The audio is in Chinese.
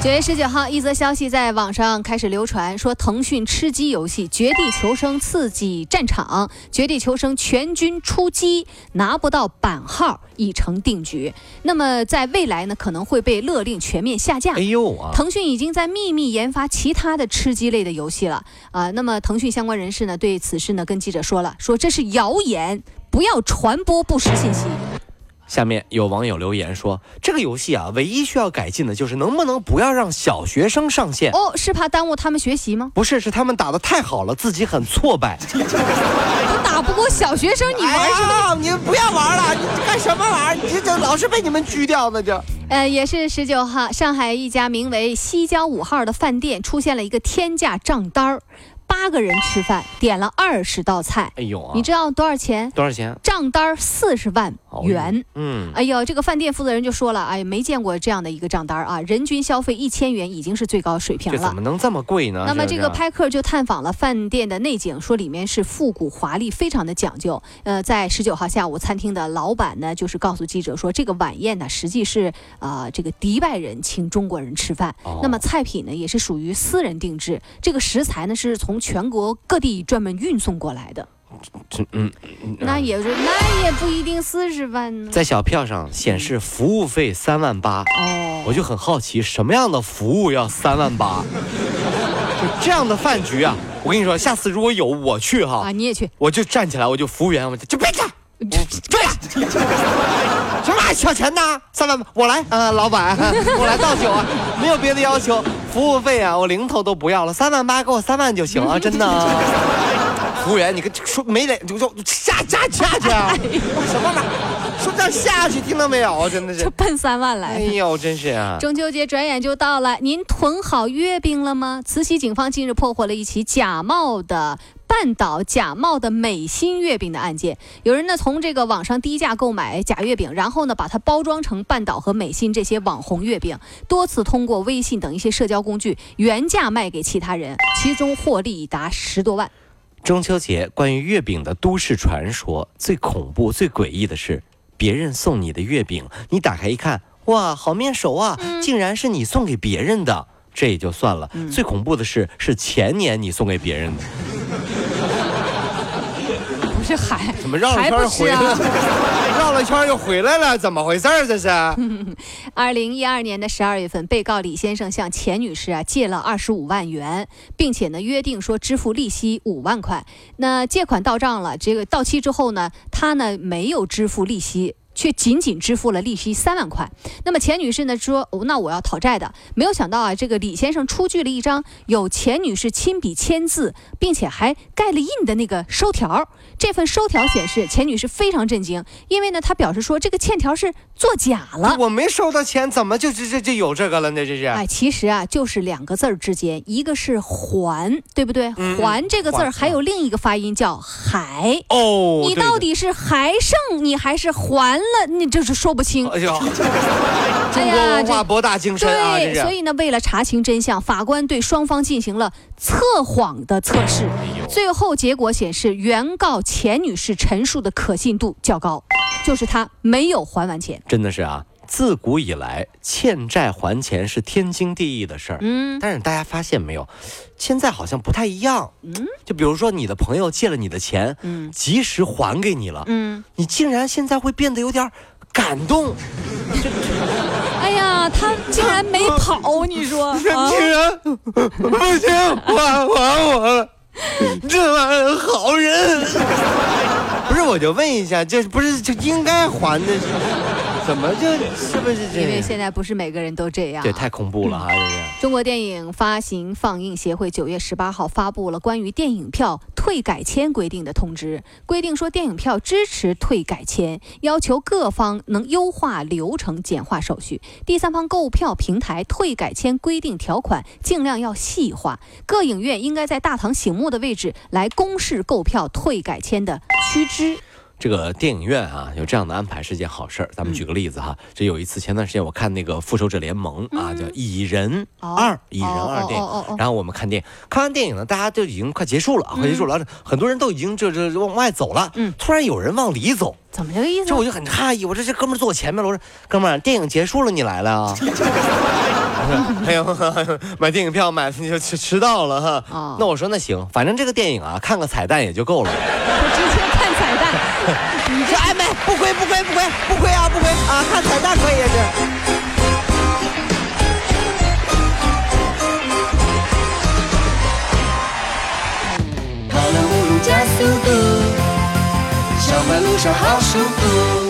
九月十九号，一则消息在网上开始流传，说腾讯吃鸡游戏《绝地求生：刺激战场》《绝地求生：全军出击》拿不到版号已成定局。那么在未来呢，可能会被勒令全面下架。哎呦啊！腾讯已经在秘密研发其他的吃鸡类的游戏了啊。那么腾讯相关人士呢，对此事呢跟记者说了，说这是谣言，不要传播不实信息。下面有网友留言说：“这个游戏啊，唯一需要改进的就是能不能不要让小学生上线？哦，是怕耽误他们学习吗？不是，是他们打的太好了，自己很挫败。都打不过小学生，你玩什么？你不要玩了，你干什么玩？你这这老是被你们狙掉呢，就。呃，也是十九号，上海一家名为西郊五号的饭店出现了一个天价账单儿。”八个人吃饭，点了二十道菜。哎呦，你知道多少钱？多少钱？账单四十万元。嗯，哎呦，这个饭店负责人就说了，哎，没见过这样的一个账单啊！人均消费一千元已经是最高水平了。怎么能这么贵呢？那么这个拍客就探访了饭店的内景，说里面是复古华丽，非常的讲究。呃，在十九号下午，餐厅的老板呢，就是告诉记者说，这个晚宴呢，实际是啊，这个迪拜人请中国人吃饭。那么菜品呢，也是属于私人定制。这个食材呢，是从全国各地专门运送过来的，这嗯，那也是，那也不一定四十万呢。在小票上显示服务费三万八，哦，我就很好奇，什么样的服务要三万八？就这样的饭局啊，我跟你说，下次如果有我去哈，啊，你也去，我就站起来，我就服务员，我就就别站，对，什么小钱呢？三万八，我来，呃，老板，我来倒酒啊，没有别的要求。服务费啊，我零头都不要了，三万八给我三万就行了，真的。服务员，你跟说没脸就就下下下去啊！什么玩意说这下去，听到没有？真的是就奔三万来。哎呦，真是啊！中秋节转眼就到了，您囤好月饼了吗？慈溪警方近日破获了一起假冒的。半岛假冒的美心月饼的案件，有人呢从这个网上低价购买假月饼，然后呢把它包装成半岛和美心这些网红月饼，多次通过微信等一些社交工具原价卖给其他人，其中获利已达十多万。中秋节关于月饼的都市传说，最恐怖、最诡异的是，别人送你的月饼，你打开一看，哇，好面熟啊，竟然是你送给别人的，这也就算了。最恐怖的是，是前年你送给别人的。这还怎么绕了圈回来了？绕了圈又回来了，怎么回事儿这是？二零一二年的十二月份，被告李先生向钱女士啊借了二十五万元，并且呢约定说支付利息五万块。那借款到账了，这个到期之后呢，他呢没有支付利息。却仅仅支付了利息三万块。那么钱女士呢说：“哦那我要讨债的。”没有想到啊，这个李先生出具了一张有钱女士亲笔签字，并且还盖了印的那个收条。这份收条显示，钱女士非常震惊，因为呢，她表示说这个欠条是作假了。我没收到钱，怎么就这这就有这个了呢？这是？哎，其实啊，就是两个字儿之间，一个是还，对不对？还这个字儿还有另一个发音叫还。哦，你到底是还剩你还是还？那你就是说不清。哎 呀，中国文化博大精深啊！对，所以呢，为了查清真相，法官对双方进行了测谎的测试，最后结果显示，原告钱女士陈述的可信度较高，就是她没有还完钱。真的是啊，自古以来欠债还钱是天经地义的事儿。嗯，但是大家发现没有，现在好像不太一样。嗯，就比如说你的朋友借了你的钱，嗯，及时还给你了，嗯，你竟然现在会变得有点感动。哎呀，他竟然没跑，你说？竟然不行，还还我了，这玩意儿好人。不是，我就问一下，这不是就应该还的？怎么就是不是这样？因为现在不是每个人都这样。对，太恐怖了啊！这是。中国电影发行放映协会九月十八号发布了关于电影票退改签规定的通知，规定说电影票支持退改签，要求各方能优化流程、简化手续。第三方购票平台退改签规定条款尽量要细化，各影院应该在大堂醒目的位置来公示购票退改签的须知。这个电影院啊，有这样的安排是件好事儿。咱们举个例子哈，这有一次前段时间我看那个《复仇者联盟》啊，叫《蚁人二》，《蚁人二》电影。然后我们看电影，看完电影呢，大家都已经快结束了，快结束了，很多人都已经这这往外走了。嗯。突然有人往里走，怎么这个意思？这我就很诧异，我说这哥们儿坐我前面了，我说哥们儿，电影结束了，你来了啊？哎呦，买电影票买你就迟迟到了哈。那我说那行，反正这个电影啊，看个彩蛋也就够了。彩蛋你说哎没不亏不亏不亏不亏啊不亏啊看彩蛋可以是。跑了五路加速度，上班路上好舒服。